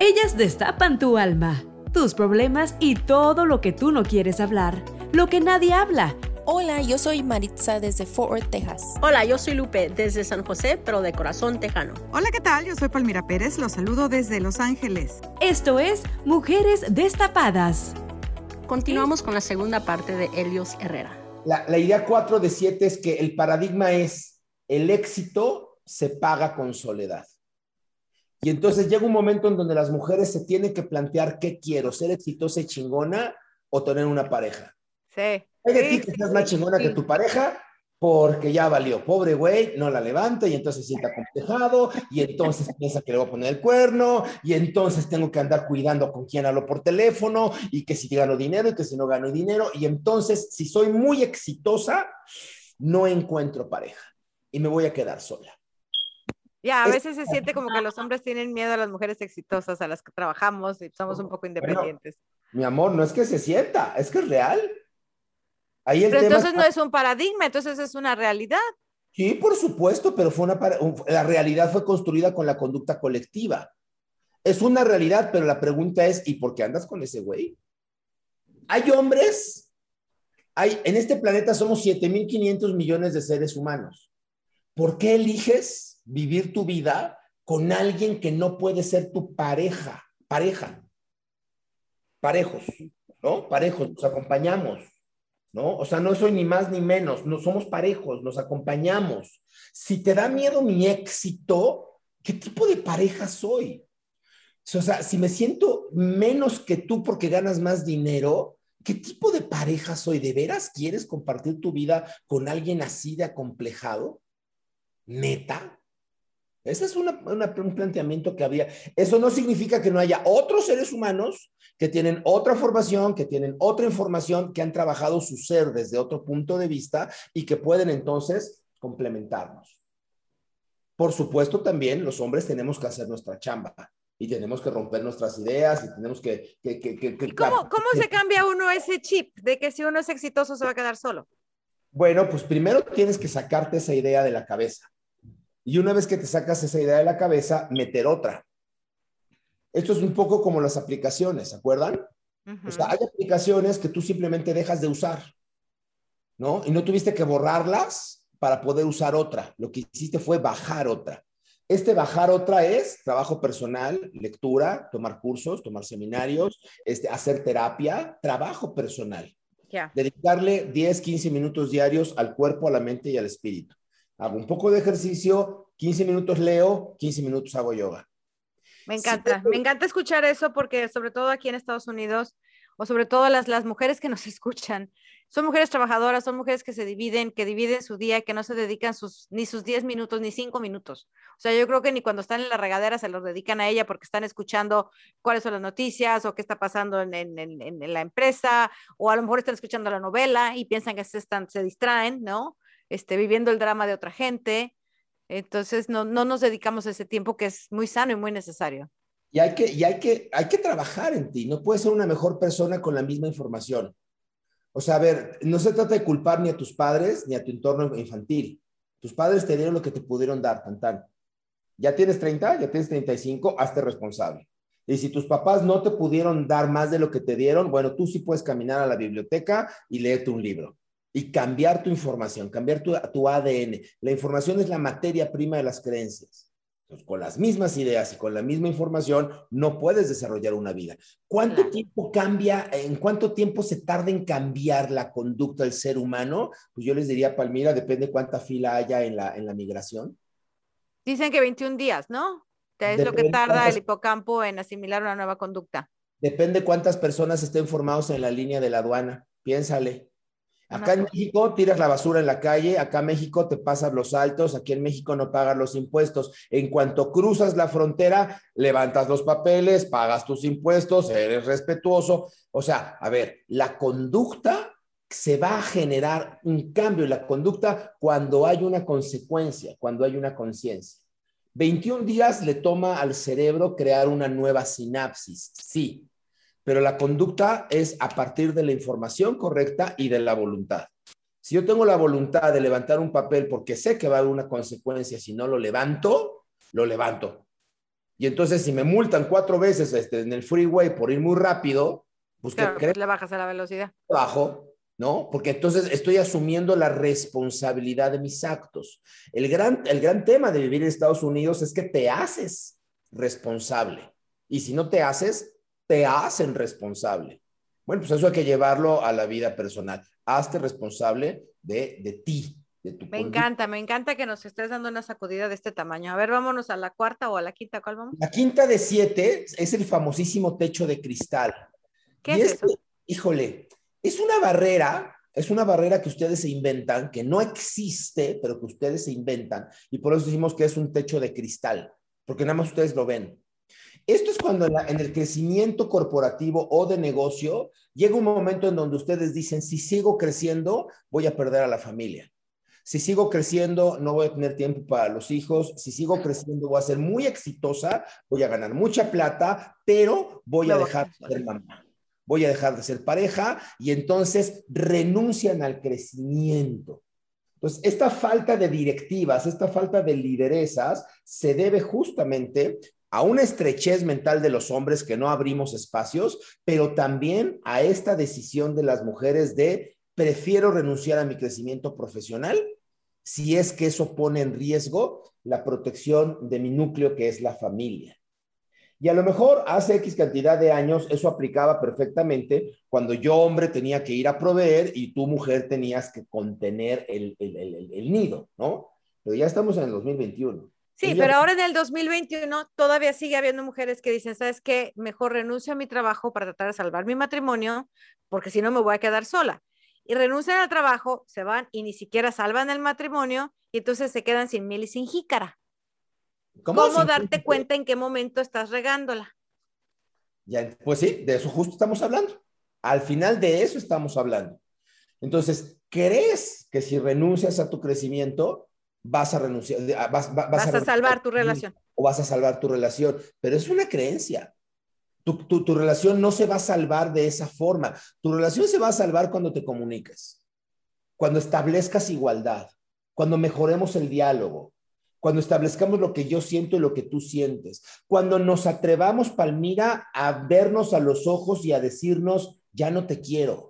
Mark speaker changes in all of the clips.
Speaker 1: Ellas destapan tu alma, tus problemas y todo lo que tú no quieres hablar, lo que nadie habla.
Speaker 2: Hola, yo soy Maritza desde Fort Worth, Texas.
Speaker 3: Hola, yo soy Lupe desde San José, pero de corazón tejano.
Speaker 4: Hola, ¿qué tal? Yo soy Palmira Pérez, los saludo desde Los Ángeles.
Speaker 1: Esto es Mujeres Destapadas.
Speaker 3: Continuamos con la segunda parte de Helios Herrera.
Speaker 5: La, la idea 4 de 7 es que el paradigma es el éxito se paga con soledad. Y entonces llega un momento en donde las mujeres se tienen que plantear qué quiero, ser exitosa y chingona o tener una pareja.
Speaker 6: Sí.
Speaker 5: Hay de
Speaker 6: Sí,
Speaker 5: ti que
Speaker 6: sí,
Speaker 5: seas más chingona que tu pareja porque ya valió. Pobre güey, no la levanta y entonces se sienta acomplejado y entonces piensa que le voy a poner el cuerno y entonces tengo que andar cuidando con quién hablo por teléfono y que si gano dinero y que si no gano dinero y entonces si soy muy exitosa no encuentro pareja y me voy a quedar sola.
Speaker 6: Ya, a
Speaker 5: Es-
Speaker 6: veces se siente como que los hombres tienen miedo a las mujeres exitosas a las que trabajamos y somos un poco independientes.
Speaker 5: Mi amor, no es que se sienta, es que es real. Ahí el
Speaker 6: Pero
Speaker 5: tema
Speaker 6: entonces no es un paradigma, entonces es una realidad.
Speaker 5: Sí, por supuesto, pero fue una para- la realidad fue construida con la conducta colectiva. Es una realidad, pero la pregunta es, ¿y por qué andas con ese güey? Hay hombres, hay, en este planeta somos 7.500 millones de seres humanos. ¿Por qué eliges vivir tu vida con alguien que no puede ser tu pareja? Pareja. Parejos, ¿no? Parejos, nos acompañamos. ¿no? O sea, no soy ni más ni menos, no somos parejos, nos acompañamos. Si te da miedo mi éxito, ¿qué tipo de pareja soy? O sea, si me siento menos que tú porque ganas más dinero, ¿qué tipo de pareja soy? ¿De veras quieres compartir tu vida con alguien así de acomplejado? ¿Neta? Ese es una- una- un planteamiento que habría. Eso no significa que no haya otros seres humanos que tienen otra formación, que tienen otra información, que han trabajado su ser desde otro punto de vista y que pueden entonces complementarnos. Por supuesto, también los hombres tenemos que hacer nuestra chamba y tenemos que romper nuestras ideas y tenemos que... que, que, que-
Speaker 6: ¿Y cómo, cómo se cambia uno ese chip de que si uno es exitoso se va a quedar solo?
Speaker 5: Bueno, pues primero tienes que sacarte esa idea de la cabeza. Y una vez que te sacas esa idea de la cabeza, meter otra. Esto es un poco como las aplicaciones, ¿se acuerdan? O sea, hay aplicaciones que tú simplemente dejas de usar, ¿no? Y no tuviste que borrarlas para poder usar otra. Lo que hiciste fue bajar otra. Este bajar otra es trabajo personal, lectura, tomar cursos, tomar seminarios, este, hacer terapia, trabajo personal. Dedicarle 10, 15 minutos diarios al cuerpo, a la mente y al espíritu. Hago un poco de ejercicio, 15 minutos leo, 15 minutos hago yoga.
Speaker 6: Me
Speaker 5: Sí,
Speaker 6: encanta,
Speaker 5: pero-
Speaker 6: me encanta escuchar eso porque sobre todo aquí en Estados Unidos o sobre todo las, las mujeres que nos escuchan, son mujeres trabajadoras, son mujeres que se dividen, que dividen su día, que no se dedican sus, ni sus 10 minutos, ni 5 minutos. O sea, yo creo que ni cuando están en la regadera se los dedican a ella porque están escuchando cuáles son las noticias o qué está pasando en, en- en- en la empresa, o a lo mejor están escuchando la novela y piensan que se, están, se distraen, ¿no? Este, viviendo el drama de otra gente. Entonces, no, no nos dedicamos ese tiempo que es muy sano y muy necesario.
Speaker 5: Y hay que, y hay que, hay que trabajar en ti. No puedes ser una mejor persona con la misma información. O sea, a ver, no se trata de culpar ni a tus padres ni a tu entorno infantil. Tus padres te dieron lo que te pudieron dar, tan tan. Ya tienes 30, ya tienes 35, hazte responsable. Y si tus papás no te pudieron dar más de lo que te dieron, bueno, tú sí puedes caminar a la biblioteca y leerte un libro. Y cambiar tu información, cambiar tu, tu ADN. La información es la materia prima de las creencias. Entonces, con las mismas ideas y con la misma información, no puedes desarrollar una vida. ¿Cuánto
Speaker 6: Claro.
Speaker 5: tiempo cambia, en cuánto tiempo se tarda en cambiar la conducta del ser humano? Pues yo les diría, Palmira, depende cuánta fila haya en la, en la migración.
Speaker 6: Dicen que 21 días, ¿no? Es lo que tarda
Speaker 5: cuántas-
Speaker 6: el hipocampo en asimilar una nueva conducta.
Speaker 5: Depende cuántas personas estén formados en la línea de la aduana. Piénsale. Acá en México tiras la basura en la calle, acá en México te pasas los altos, aquí en México no pagas los impuestos. En cuanto cruzas la frontera, levantas los papeles, pagas tus impuestos, eres respetuoso. O sea, a ver, la conducta se va a generar un cambio en la conducta cuando hay una consecuencia, cuando hay una conciencia. 21 días le toma al cerebro crear una nueva sinapsis, sí, pero la conducta es a partir de la información correcta y de la voluntad. Si yo tengo la voluntad de levantar un papel porque sé que va a haber una consecuencia si no lo levanto, lo levanto. Y entonces, si me multan cuatro veces este, en el freeway por ir muy rápido, pues ¿qué
Speaker 6: Claro,
Speaker 5: crees?
Speaker 6: pues le bajas a la velocidad.
Speaker 5: bajo, ¿no? Porque entonces estoy asumiendo la responsabilidad de mis actos. El gran, el gran tema de vivir en Estados Unidos es que te haces responsable. Y si no te haces, te hacen responsable. Bueno, pues eso hay que llevarlo a la vida personal. Hazte responsable de, de ti, de tu
Speaker 6: Me
Speaker 5: conducta.
Speaker 6: encanta, me encanta que nos estés dando una sacudida de este tamaño. A ver, vámonos a la cuarta o a la quinta, ¿cuál vamos?
Speaker 5: La quinta de siete es el famosísimo techo de cristal.
Speaker 6: ¿Qué
Speaker 5: Y
Speaker 6: es
Speaker 5: este,
Speaker 6: eso?
Speaker 5: Híjole, es una barrera, es una barrera que ustedes se inventan, que no existe, pero que ustedes se inventan. Y por eso decimos que es un techo de cristal, porque nada más ustedes lo ven. Esto es cuando en, la- en el crecimiento corporativo o de negocio llega un momento en donde ustedes dicen, si sigo creciendo, voy a perder a la familia. Si sigo creciendo, no voy a tener tiempo para los hijos. Si sigo creciendo, voy a ser muy exitosa, voy a ganar mucha plata, pero voy a
Speaker 6: Me voy a
Speaker 5: dejar de ser mamá. Voy a dejar de ser pareja y entonces renuncian al crecimiento. Entonces, esta falta de directivas, esta falta de lideresas se debe justamente a una estrechez mental de los hombres que no abrimos espacios, pero también a esta decisión de las mujeres de prefiero renunciar a mi crecimiento profesional si es que eso pone en riesgo la protección de mi núcleo que es la familia. Y a lo mejor hace X cantidad de años eso aplicaba perfectamente cuando yo hombre tenía que ir a proveer y tú mujer tenías que contener el, el, el, nido, ¿no? Pero ya estamos en el 2021.
Speaker 6: Sí,
Speaker 5: Ella-
Speaker 6: pero ahora en el 2021 todavía sigue habiendo mujeres que dicen, ¿sabes qué? Mejor renuncio a mi trabajo para tratar de salvar mi matrimonio, porque si no me voy a quedar sola. Y renuncian al trabajo, se van y ni siquiera salvan el matrimonio y entonces se quedan sin miel y sin jícara. ¿Cómo,
Speaker 5: sin-
Speaker 6: darte cuenta en qué momento estás regándola?
Speaker 5: Ya, pues sí, de eso justo estamos hablando. Al final de eso estamos hablando. Entonces, ¿crees que si renuncias a tu crecimiento, vas a renunciar, a- vas, va-
Speaker 6: Vas a
Speaker 5: renunciar
Speaker 6: salvar tu relación.
Speaker 5: O vas a salvar tu relación. Pero es una creencia. Tu, tu- tu relación no se va a salvar de esa forma. Tu relación se va a salvar cuando te comuniques, cuando establezcas igualdad, cuando mejoremos el diálogo, cuando establezcamos lo que yo siento y lo que tú sientes, cuando nos atrevamos, Palmira, a vernos a los ojos y a decirnos, ya no te quiero,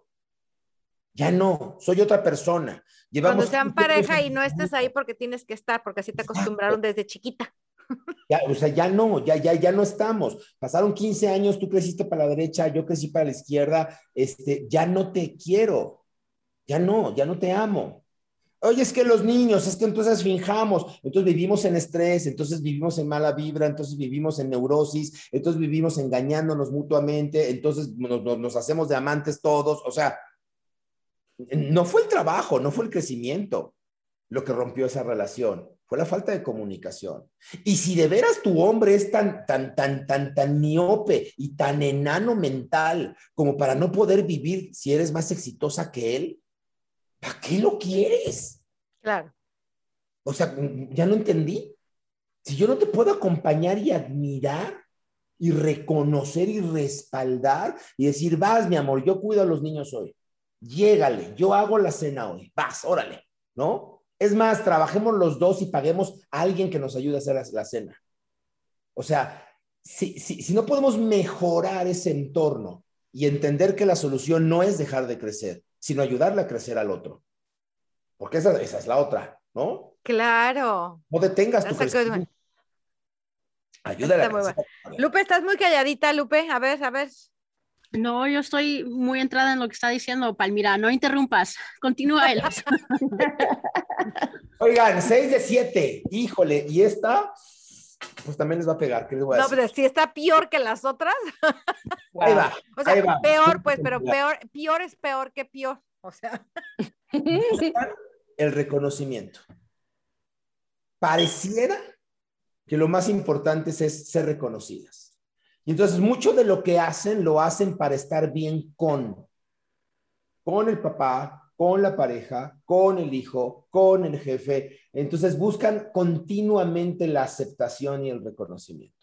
Speaker 5: ya no, soy otra persona. Llevamos
Speaker 6: Cuando sean
Speaker 5: 15 años
Speaker 6: pareja y no estés ahí porque tienes que estar, porque así te acostumbraron desde chiquita.
Speaker 5: Ya, o sea, ya no, ya, ya, ya no estamos. Pasaron 15 años, tú creciste para la derecha, yo crecí para la izquierda, este, ya no te quiero, ya no, ya no te amo. Oye, es que los niños, es que entonces finjamos, entonces vivimos en estrés, entonces vivimos en mala vibra, entonces vivimos en neurosis, entonces vivimos engañándonos mutuamente, entonces nos, nos- nos hacemos de amantes todos, o sea, no fue el trabajo, no fue el crecimiento lo que rompió esa relación, fue la falta de comunicación. Y si de veras tu hombre es tan, tan, tan, tan, tan miope y tan enano mental como para no poder vivir si eres más exitosa que él, ¿para qué lo quieres?
Speaker 6: Claro.
Speaker 5: O sea, ya no entendí. Si yo no te puedo acompañar y admirar y reconocer y respaldar y decir, vas, mi amor, yo cuido a los niños hoy. Llégale, yo hago la cena hoy. Vas, órale, ¿no? Es más, trabajemos los dos y paguemos a alguien que nos ayude a hacer la, la cena. O sea, si, si, si no podemos mejorar ese entorno y entender que la solución no es dejar de crecer, sino ayudarle a crecer al otro. Porque esa, esa es la otra, ¿no?
Speaker 6: Claro.
Speaker 5: No detengas tu crecimiento. Ayúdale a crecer.
Speaker 6: Lupe, estás muy calladita, Lupe. A ver, a ver.
Speaker 3: No, yo estoy muy entrada en lo que está diciendo Palmira. No interrumpas. Continúa él.
Speaker 5: Oigan, 6 de 7. Híjole, y esta, pues también les va a pegar. ¿Qué les voy a
Speaker 6: No,
Speaker 5: decir?
Speaker 6: pero si está peor que las otras.
Speaker 5: Ahí va.
Speaker 6: O sea,
Speaker 5: ahí va.
Speaker 6: peor, pues, pero peor, peor es peor que peor. O sea,
Speaker 5: El reconocimiento. Pareciera que lo más importante es ser reconocidas. Y entonces mucho de lo que hacen lo hacen para estar bien con, con el papá, con la pareja, con el hijo, con el jefe. Entonces buscan continuamente la aceptación y el reconocimiento.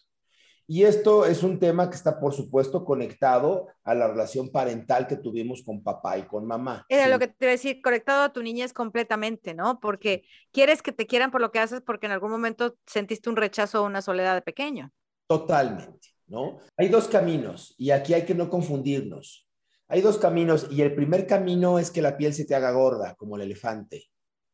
Speaker 5: Y esto es un tema que está, por supuesto, conectado a la relación parental que tuvimos con papá y con mamá.
Speaker 6: era
Speaker 5: Sí.
Speaker 6: lo que te iba a decir, conectado a tu niñez completamente, ¿no? Porque quieres que te quieran por lo que haces porque en algún momento sentiste un rechazo o una soledad de pequeño.
Speaker 5: totalmente, ¿no? Hay dos caminos y aquí hay que no confundirnos. Hay dos caminos y el primer camino es que la piel se te haga gorda, como el elefante,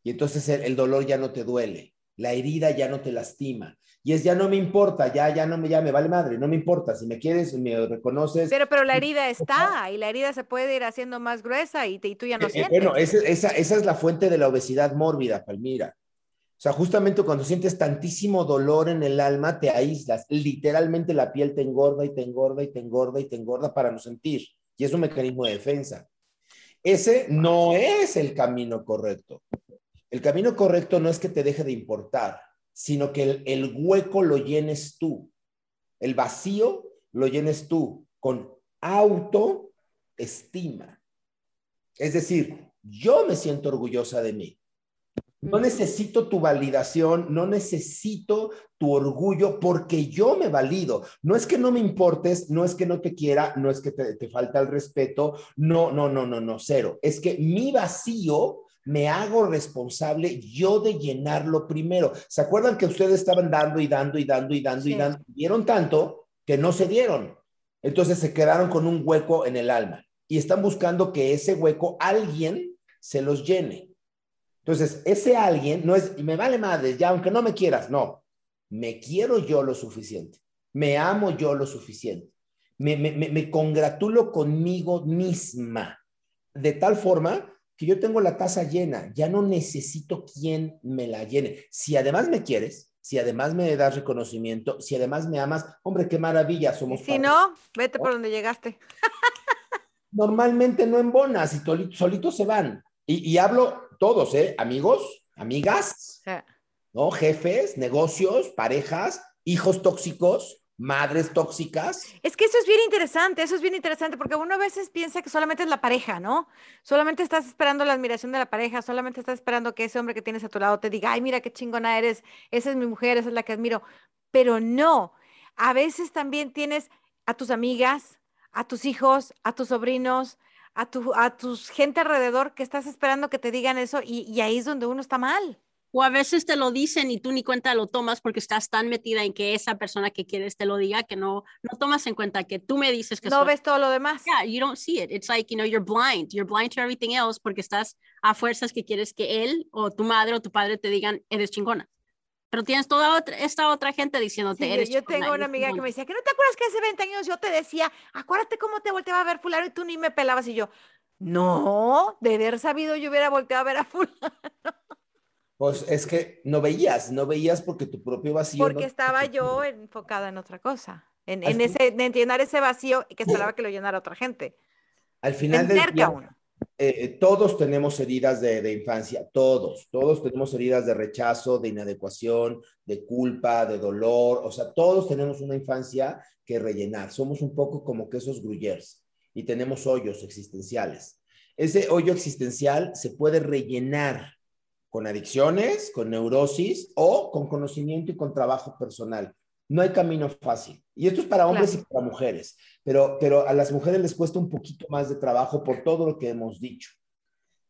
Speaker 5: y entonces el, el dolor ya no te duele, la herida ya no te lastima. Y es ya no me importa, ya, ya no me, ya me vale madre, no me importa. Si me quieres, me reconoces.
Speaker 6: Pero, pero la herida está y la herida se puede ir haciendo más gruesa y, te- y tú ya no
Speaker 5: Eh, eh,
Speaker 6: sientes.
Speaker 5: bueno, esa, esa, esa es la fuente de la obesidad mórbida, Palmira. Sea, justamente cuando sientes tantísimo dolor en el alma, te aíslas. Literalmente la piel te engorda y te engorda y te engorda y te engorda para no sentir. Y es un mecanismo de defensa. Ese no es el camino correcto. El camino correcto no es que te deje de importar, sino que el, el hueco lo llenes tú. El vacío lo llenes tú con autoestima. Es decir, yo me siento orgullosa de mí. No necesito tu validación, no necesito tu orgullo porque yo me valido. No es que no me importes, no es que no te quiera, no es que te, te falta el respeto, no, no, no, no, no, cero. Es que mi vacío me hago responsable yo de llenarlo primero. ¿Se acuerdan que ustedes estaban dando y dando y dando y dando y dando? Dieron tanto que no se dieron. Entonces se quedaron con un hueco en el alma y están buscando que ese hueco alguien se los llene. Entonces, ese alguien no es, me vale madre, ya aunque no me quieras, no. Me quiero yo lo suficiente. Me amo yo lo suficiente. Me, me, me, me congratulo conmigo misma. De tal forma que yo tengo la taza llena. Ya no necesito quien me la llene. Si además me quieres, si además me das reconocimiento, si además me amas, hombre, qué maravilla,
Speaker 6: Y
Speaker 5: somos
Speaker 6: si no, vete por donde llegaste.
Speaker 5: Normalmente no embonas y solito, solitos se van. Y, y hablo todos, ¿eh? Amigos, amigas, ¿no? Jefes, negocios, parejas, hijos tóxicos, madres tóxicas.
Speaker 6: Es que eso es bien interesante, eso es bien interesante, porque uno a veces piensa que solamente es la pareja, ¿no? Solamente estás esperando la admiración de la pareja, solamente estás esperando que ese hombre que tienes a tu lado te diga, ay, mira qué chingona eres, esa es mi mujer, esa es la que admiro. Pero no, a veces también tienes a tus amigas, a tus hijos, a tus sobrinos, a tu, a tus gente alrededor que estás esperando que te digan eso y, y ahí es donde uno está mal.
Speaker 3: O a veces te lo dicen y tú ni cuenta lo tomas porque estás tan metida en que esa persona que quieres te lo diga que no, no tomas en cuenta que tú me dices que
Speaker 6: No
Speaker 3: soy-
Speaker 6: ves todo lo demás.
Speaker 3: Yeah, you don't see it. It's like, you know, you're blind. You're blind to everything else porque estás a fuerzas que quieres que él o tu madre o tu padre te digan, eres chingona. Pero tienes toda otra, esta otra gente diciéndote,
Speaker 6: Sí,
Speaker 3: eres
Speaker 6: yo
Speaker 3: chingona,
Speaker 6: tengo una amiga que
Speaker 3: chingona".
Speaker 6: me decía, ¿que no te acuerdas que hace 20 años yo te decía, acuérdate cómo te volteaba a ver fulano y tú ni me pelabas? Y yo, no, de haber sabido yo hubiera volteado a ver a fulano
Speaker 5: Pues es que no veías, no veías porque tu propio vacío.
Speaker 6: porque
Speaker 5: no-
Speaker 6: estaba yo enfocada en otra cosa, en, en ese, en llenar ese vacío y que esperaba que lo llenara otra gente.
Speaker 5: Al final
Speaker 6: En
Speaker 5: del
Speaker 6: cerca
Speaker 5: día,
Speaker 6: uno.
Speaker 5: Eh, todos tenemos heridas de, de infancia, todos, todos tenemos heridas de rechazo, de inadecuación, de culpa, de dolor, o sea, todos tenemos una infancia que rellenar. Somos un poco como que esos gruyers y tenemos hoyos existenciales. Ese hoyo existencial se puede rellenar con adicciones, con neurosis o con conocimiento y con trabajo personal. No hay camino fácil. Y esto es para hombres
Speaker 6: Claro.
Speaker 5: y para mujeres, pero, pero a las mujeres les cuesta un poquito más de trabajo por todo lo que hemos dicho.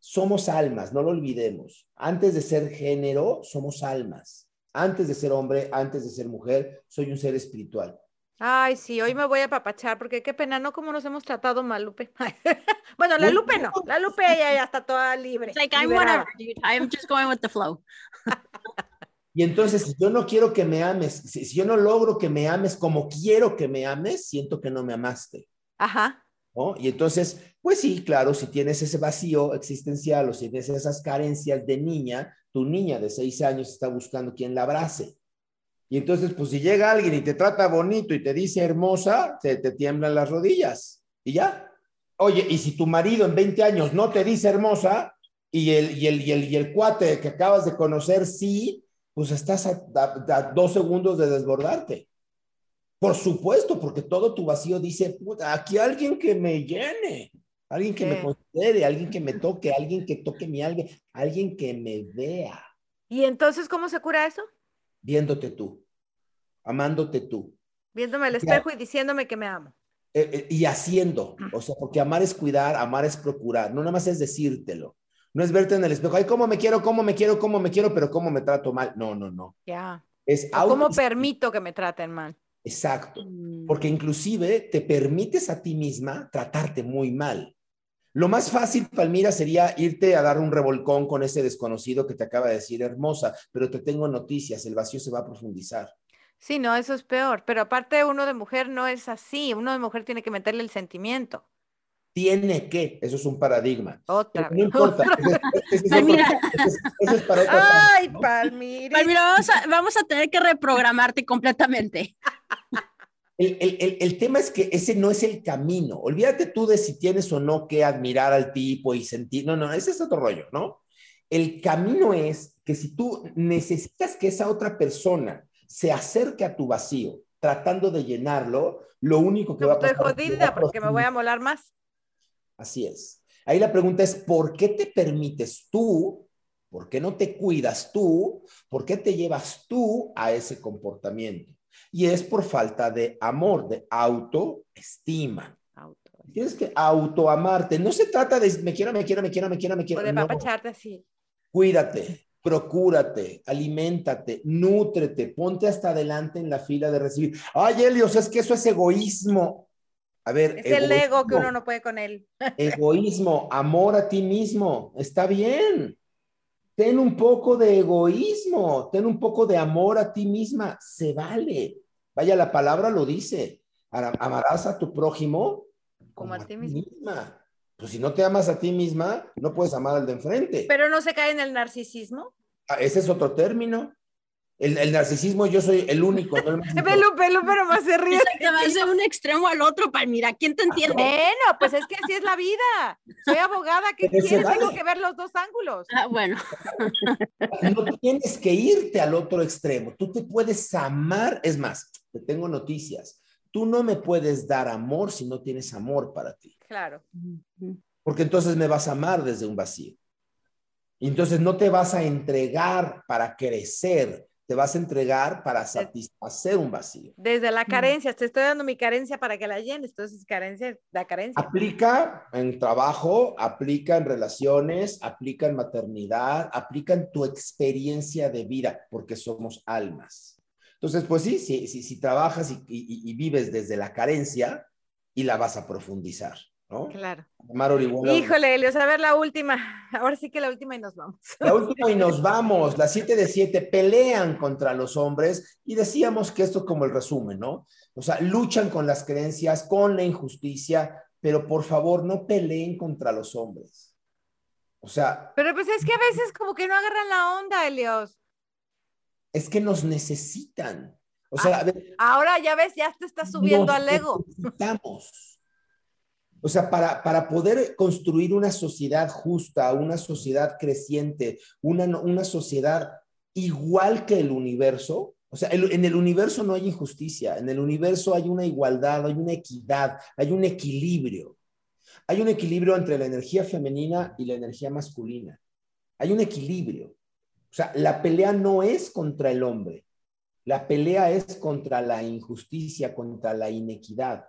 Speaker 5: Somos almas, no lo olvidemos. Antes de ser género, somos almas. Antes de ser hombre, antes de ser mujer, soy un ser espiritual.
Speaker 6: Ay, sí, hoy me voy a papachar porque qué pena, ¿no? Cómo nos hemos tratado mal, Lupe. bueno, la Lupe no, la Lupe ya, ya está toda libre.
Speaker 3: It's like, I'm whatever, dude. I'm just going with the flow.
Speaker 5: Y entonces, si yo no quiero que me ames, si, si yo no logro que me ames como quiero que me ames, siento que no me amaste.
Speaker 6: Ajá.
Speaker 5: ¿no? Y entonces, pues sí, claro, si tienes ese vacío existencial o si tienes esas carencias de niña, tu niña de seis años está buscando quien la abrace. Y entonces, pues si llega alguien y te trata bonito y te dice hermosa, te, te tiemblan las rodillas y ya. Oye, y si tu marido en 20 años no te dice hermosa y el, y el, y el, y el cuate que acabas de conocer sí, pues estás a, a- a dos segundos de desbordarte. Por supuesto, porque todo tu vacío dice, "Puta, aquí alguien que me llene, alguien que me considere, alguien que me toque, alguien que toque mi alma, alguien que me vea,
Speaker 6: ¿Y entonces cómo se cura eso?
Speaker 5: viéndote tú, amándote tú.
Speaker 6: Viéndome al espejo y diciéndome que me amo.
Speaker 5: eh, eh, y haciendo, o sea, porque amar es cuidar, amar es procurar, no nada más es decírtelo, no es verte en el espejo, ay, cómo me quiero, cómo me quiero, cómo me quiero, pero cómo me trato mal. No, no, no.
Speaker 6: Ya.
Speaker 5: Es
Speaker 6: ¿Cómo permito que me traten mal?
Speaker 5: Exacto.
Speaker 3: Mm.
Speaker 5: Porque inclusive te permites a ti misma tratarte muy mal. Lo más fácil, Palmira, sería irte a dar un revolcón con ese desconocido que te acaba de decir hermosa, pero te tengo noticias, el vacío se va a profundizar.
Speaker 6: Sí, no, eso es peor. Pero aparte, uno de mujer no es así. Uno de mujer tiene que meterle el sentimiento.
Speaker 5: Tiene que, eso es un paradigma.
Speaker 6: Otra
Speaker 5: No
Speaker 6: vez.
Speaker 5: importa. ese- ese es
Speaker 3: Ay,
Speaker 5: para ¿no?
Speaker 3: Palmira, vamos a, vamos a tener que reprogramarte completamente.
Speaker 5: El, el- el- el tema es que ese no es el camino. Olvídate tú de si tienes o no que admirar al tipo y sentir. No, no, ese es otro rollo, ¿no? El camino es que si tú necesitas que esa otra persona se acerque a tu vacío tratando de llenarlo, lo único que va a
Speaker 6: Estoy
Speaker 5: pasar. es que va
Speaker 6: jodida porque me voy a molar más.
Speaker 5: Así es. Ahí la pregunta es, ¿por qué te permites tú? ¿Por qué no te cuidas tú? ¿Por qué te llevas tú a ese comportamiento? Y es por falta de amor, de autoestima.
Speaker 6: Auto.
Speaker 5: Tienes que autoamarte. No se trata de me quiero, me quiero, me quiero, me quiero, me
Speaker 6: O
Speaker 5: quiero.
Speaker 6: de
Speaker 5: No.
Speaker 6: así.
Speaker 5: Cuídate, procúrate, aliméntate, nútrete, ponte hasta adelante en la fila de recibir. Ay, Helios, es que eso es egoísmo. A ver,
Speaker 6: Es el ego que
Speaker 5: egoísmo.
Speaker 6: uno no puede con él.
Speaker 5: Egoísmo, amor a ti mismo, está bien. Ten un poco de egoísmo, ten un poco de amor a ti misma, se vale. Vaya, la palabra lo dice. Amarás a tu prójimo
Speaker 6: Como a ti
Speaker 5: misma. Pues si no te amas a ti misma, no puedes amar al de enfrente.
Speaker 6: Pero no se cae en el narcisismo.
Speaker 5: Ah, Ese es otro término. El, el narcisismo, yo soy el único. no el.
Speaker 6: Pelu, pelu, pero más se ríe.
Speaker 3: Te vas de un extremo al otro, Palmira. ¿Quién te entiende?
Speaker 6: Bueno, pues es que así es la vida. Soy abogada, ¿qué
Speaker 5: Pero
Speaker 6: quieres?
Speaker 5: vale.
Speaker 6: Tengo que ver los dos ángulos.
Speaker 3: Ah, bueno,
Speaker 5: No tienes que irte al otro extremo. Tú te puedes amar. Es más, te tengo noticias. Tú no me puedes dar amor si no tienes amor para ti.
Speaker 6: Claro.
Speaker 5: Porque entonces me vas a amar desde un vacío. Y entonces no te vas a entregar para crecer, te vas a entregar para satisfacer un vacío.
Speaker 6: Desde la carencia, te estoy dando mi carencia para que la llenes. Entonces, carencia, la carencia.
Speaker 5: Aplica en trabajo, aplica en relaciones, aplica en maternidad, aplica en tu experiencia de vida, porque somos almas. Entonces, pues sí, si, si, si trabajas y, y- y vives desde la carencia y la vas a profundizar, ¿no?
Speaker 6: Claro.
Speaker 5: Orihuela-
Speaker 6: Híjole, Elios, a ver la última. Ahora sí que la última y nos vamos.
Speaker 5: La última y nos vamos, las siete de siete pelean contra los hombres y decíamos que esto es como el resumen, ¿no? O sea, luchan con las creencias, con la injusticia, pero por favor no peleen contra los hombres. O sea,
Speaker 6: Pero pues es que a veces como que no agarran la onda, Elios.
Speaker 5: es que nos necesitan. O sea, a ver,
Speaker 6: Ahora ya ves, ya te estás subiendo al ego.
Speaker 5: necesitamos. O sea, para, para poder construir una sociedad justa, una sociedad creciente, una, una sociedad igual que el universo, o sea, en el universo no hay injusticia, en el universo hay una igualdad, hay una equidad, hay un equilibrio. Hay un equilibrio entre la energía femenina y la energía masculina. Hay un equilibrio. O sea, la pelea no es contra el hombre, la pelea es contra la injusticia, contra la inequidad.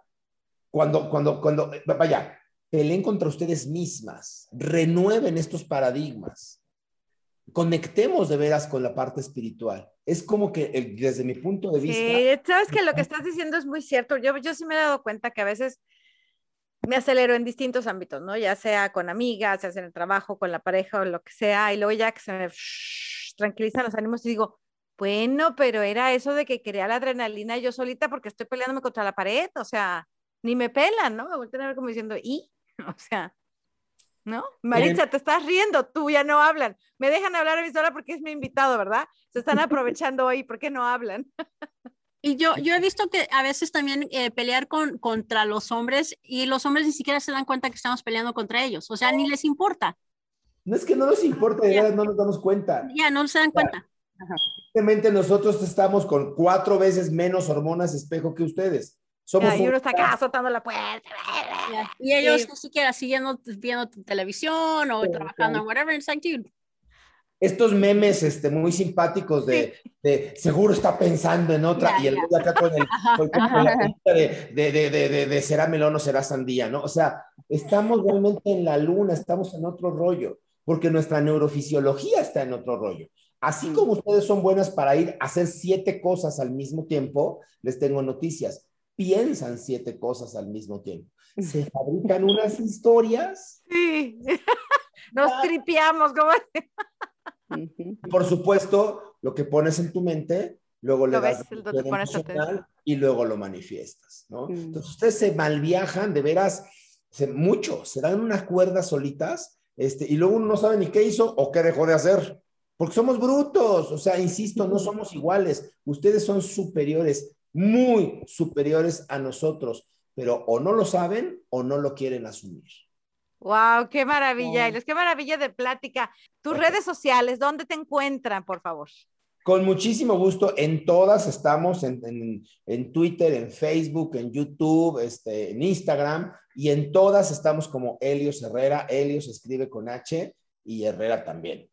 Speaker 5: Cuando, cuando, cuando, vaya, peleen contra ustedes mismas, renueven estos paradigmas, conectemos de veras con la parte espiritual. Es como que eh, desde mi punto de vista,
Speaker 6: Sí, sabes que lo que estás diciendo es muy cierto. Yo, yo sí me he dado cuenta que a veces me acelero en distintos ámbitos, ¿no? Ya sea con amigas, ya sea en el trabajo, con la pareja o lo que sea, y luego ya que se me tranquilizan los ánimos y digo, bueno, pero era eso de que quería la adrenalina yo solita porque estoy peleándome contra la pared, o sea, ni me pelan, ¿no? Me vuelven a ver como diciendo, ¿y? O sea, ¿no? Maritza, te estás riendo, tú ya no hablan. Me dejan hablar a mi sola porque es mi invitado, ¿verdad? Se están aprovechando hoy, ¿por qué no hablan?
Speaker 3: Y yo, yo he visto que a veces también eh, pelear con, contra los hombres y los hombres ni siquiera se dan cuenta que estamos peleando contra ellos. O sea, ni les importa.
Speaker 5: no es que no nos veras no nos damos cuenta.
Speaker 3: Ya, no se dan cuenta.
Speaker 5: Simplemente nosotros estamos con cuatro veces menos hormonas espejo que ustedes. Somos
Speaker 6: y uno
Speaker 5: un-
Speaker 6: está acá azotando la puerta.
Speaker 3: Y ellos
Speaker 6: Sí.
Speaker 3: ni siquiera siguiendo viendo televisión o
Speaker 5: Sí,
Speaker 3: trabajando en
Speaker 5: sí.
Speaker 3: whatever. It's like, dude,
Speaker 5: estos memes este, muy simpáticos de, de seguro está pensando en otra
Speaker 3: Ya,
Speaker 5: y el güey acá con, el, con- con la pinta de, de, de, de, de- de será melón o será sandía, ¿no? O sea, estamos realmente en la luna, estamos en otro rollo, porque nuestra neurofisiología está en otro rollo. Así
Speaker 7: Mm.
Speaker 5: como ustedes son buenas para ir a hacer siete cosas al mismo tiempo, les tengo noticias. Piensan siete cosas al mismo tiempo. Se fabrican unas historias.
Speaker 6: Sí. Nos
Speaker 5: Ah.
Speaker 6: tripeamos,
Speaker 5: y Por supuesto, lo que pones en tu mente, luego le
Speaker 6: Lo
Speaker 5: das
Speaker 6: ves, lo- pones
Speaker 5: y luego lo manifiestas, ¿no?
Speaker 7: Mm.
Speaker 5: Entonces ustedes se malviajan de veras se, mucho, se dan unas cuerdas solitas este, y luego uno no sabe ni qué hizo o qué dejó de hacer. Porque somos brutos, o sea, insisto, no somos iguales. Ustedes son superiores, muy superiores a nosotros, pero o no lo saben o no lo quieren asumir.
Speaker 6: Wow, qué maravilla, qué maravilla de plática. Tus redes sociales, ¿dónde te encuentran, por favor?
Speaker 5: Con muchísimo gusto, en todas estamos, en, en- en Twitter, en Facebook, en YouTube, este, en Instagram, y en todas estamos como Helios Herrera. Helios escribe con H y Herrera también.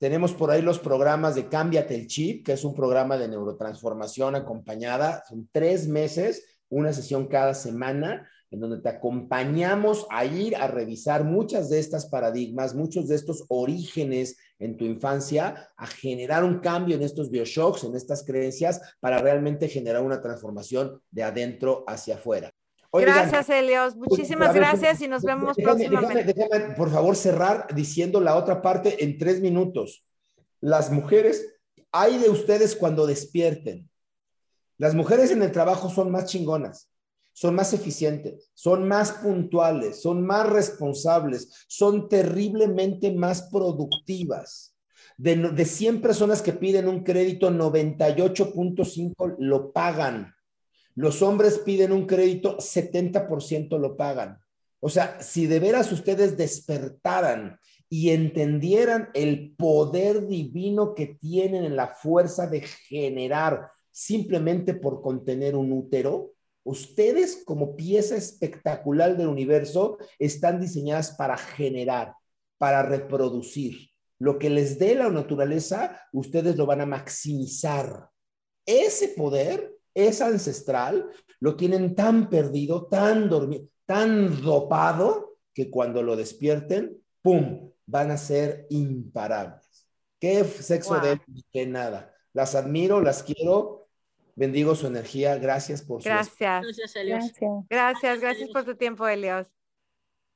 Speaker 5: Tenemos por ahí los programas de Cámbiate el Chip, que es un programa de neurotransformación acompañada. Son tres meses, una sesión cada semana, en donde te acompañamos a ir a revisar muchas de estas paradigmas, muchos de estos orígenes en tu infancia, a generar un cambio en estos bioshocks, en estas creencias, para realmente generar una transformación de adentro hacia afuera. Oigan,
Speaker 6: Gracias, Elios. Muchísimas
Speaker 5: a ver,
Speaker 6: gracias y nos vemos
Speaker 5: déjame-
Speaker 6: próximamente.
Speaker 5: déjame- déjame, por favor, cerrar diciendo la otra parte en tres minutos. Las mujeres, hay de ustedes cuando despierten. Las mujeres en el trabajo son más chingonas, son más eficientes, son más puntuales, son más responsables, son terriblemente más productivas. De, de 100 personas que piden un crédito, 98.5 lo pagan. Los hombres piden un crédito, 70% lo pagan. O sea, si de veras ustedes despertaran y entendieran el poder divino que tienen en la fuerza de generar simplemente por contener un útero, ustedes como pieza espectacular del universo están diseñadas para generar, para reproducir. Lo que les dé la naturaleza, ustedes lo van a maximizar. Ese poder es ancestral, lo tienen tan perdido, tan dormido, tan dopado, que cuando lo despierten, ¡pum!, van a ser imparables. Qué sexo
Speaker 6: Wow.
Speaker 5: de que nada. Las admiro, las quiero, bendigo su energía, gracias por su
Speaker 6: Gracias.
Speaker 3: Gracias.
Speaker 7: Gracias.
Speaker 6: Gracias, gracias por tu tiempo, Elios.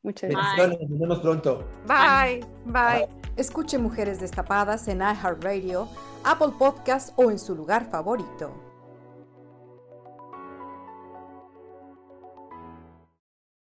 Speaker 7: Muchas gracias.
Speaker 5: Nos vemos pronto.
Speaker 6: Bye, bye.
Speaker 8: Escuche Mujeres Destapadas en iHeartRadio, Apple Podcast o en su lugar favorito.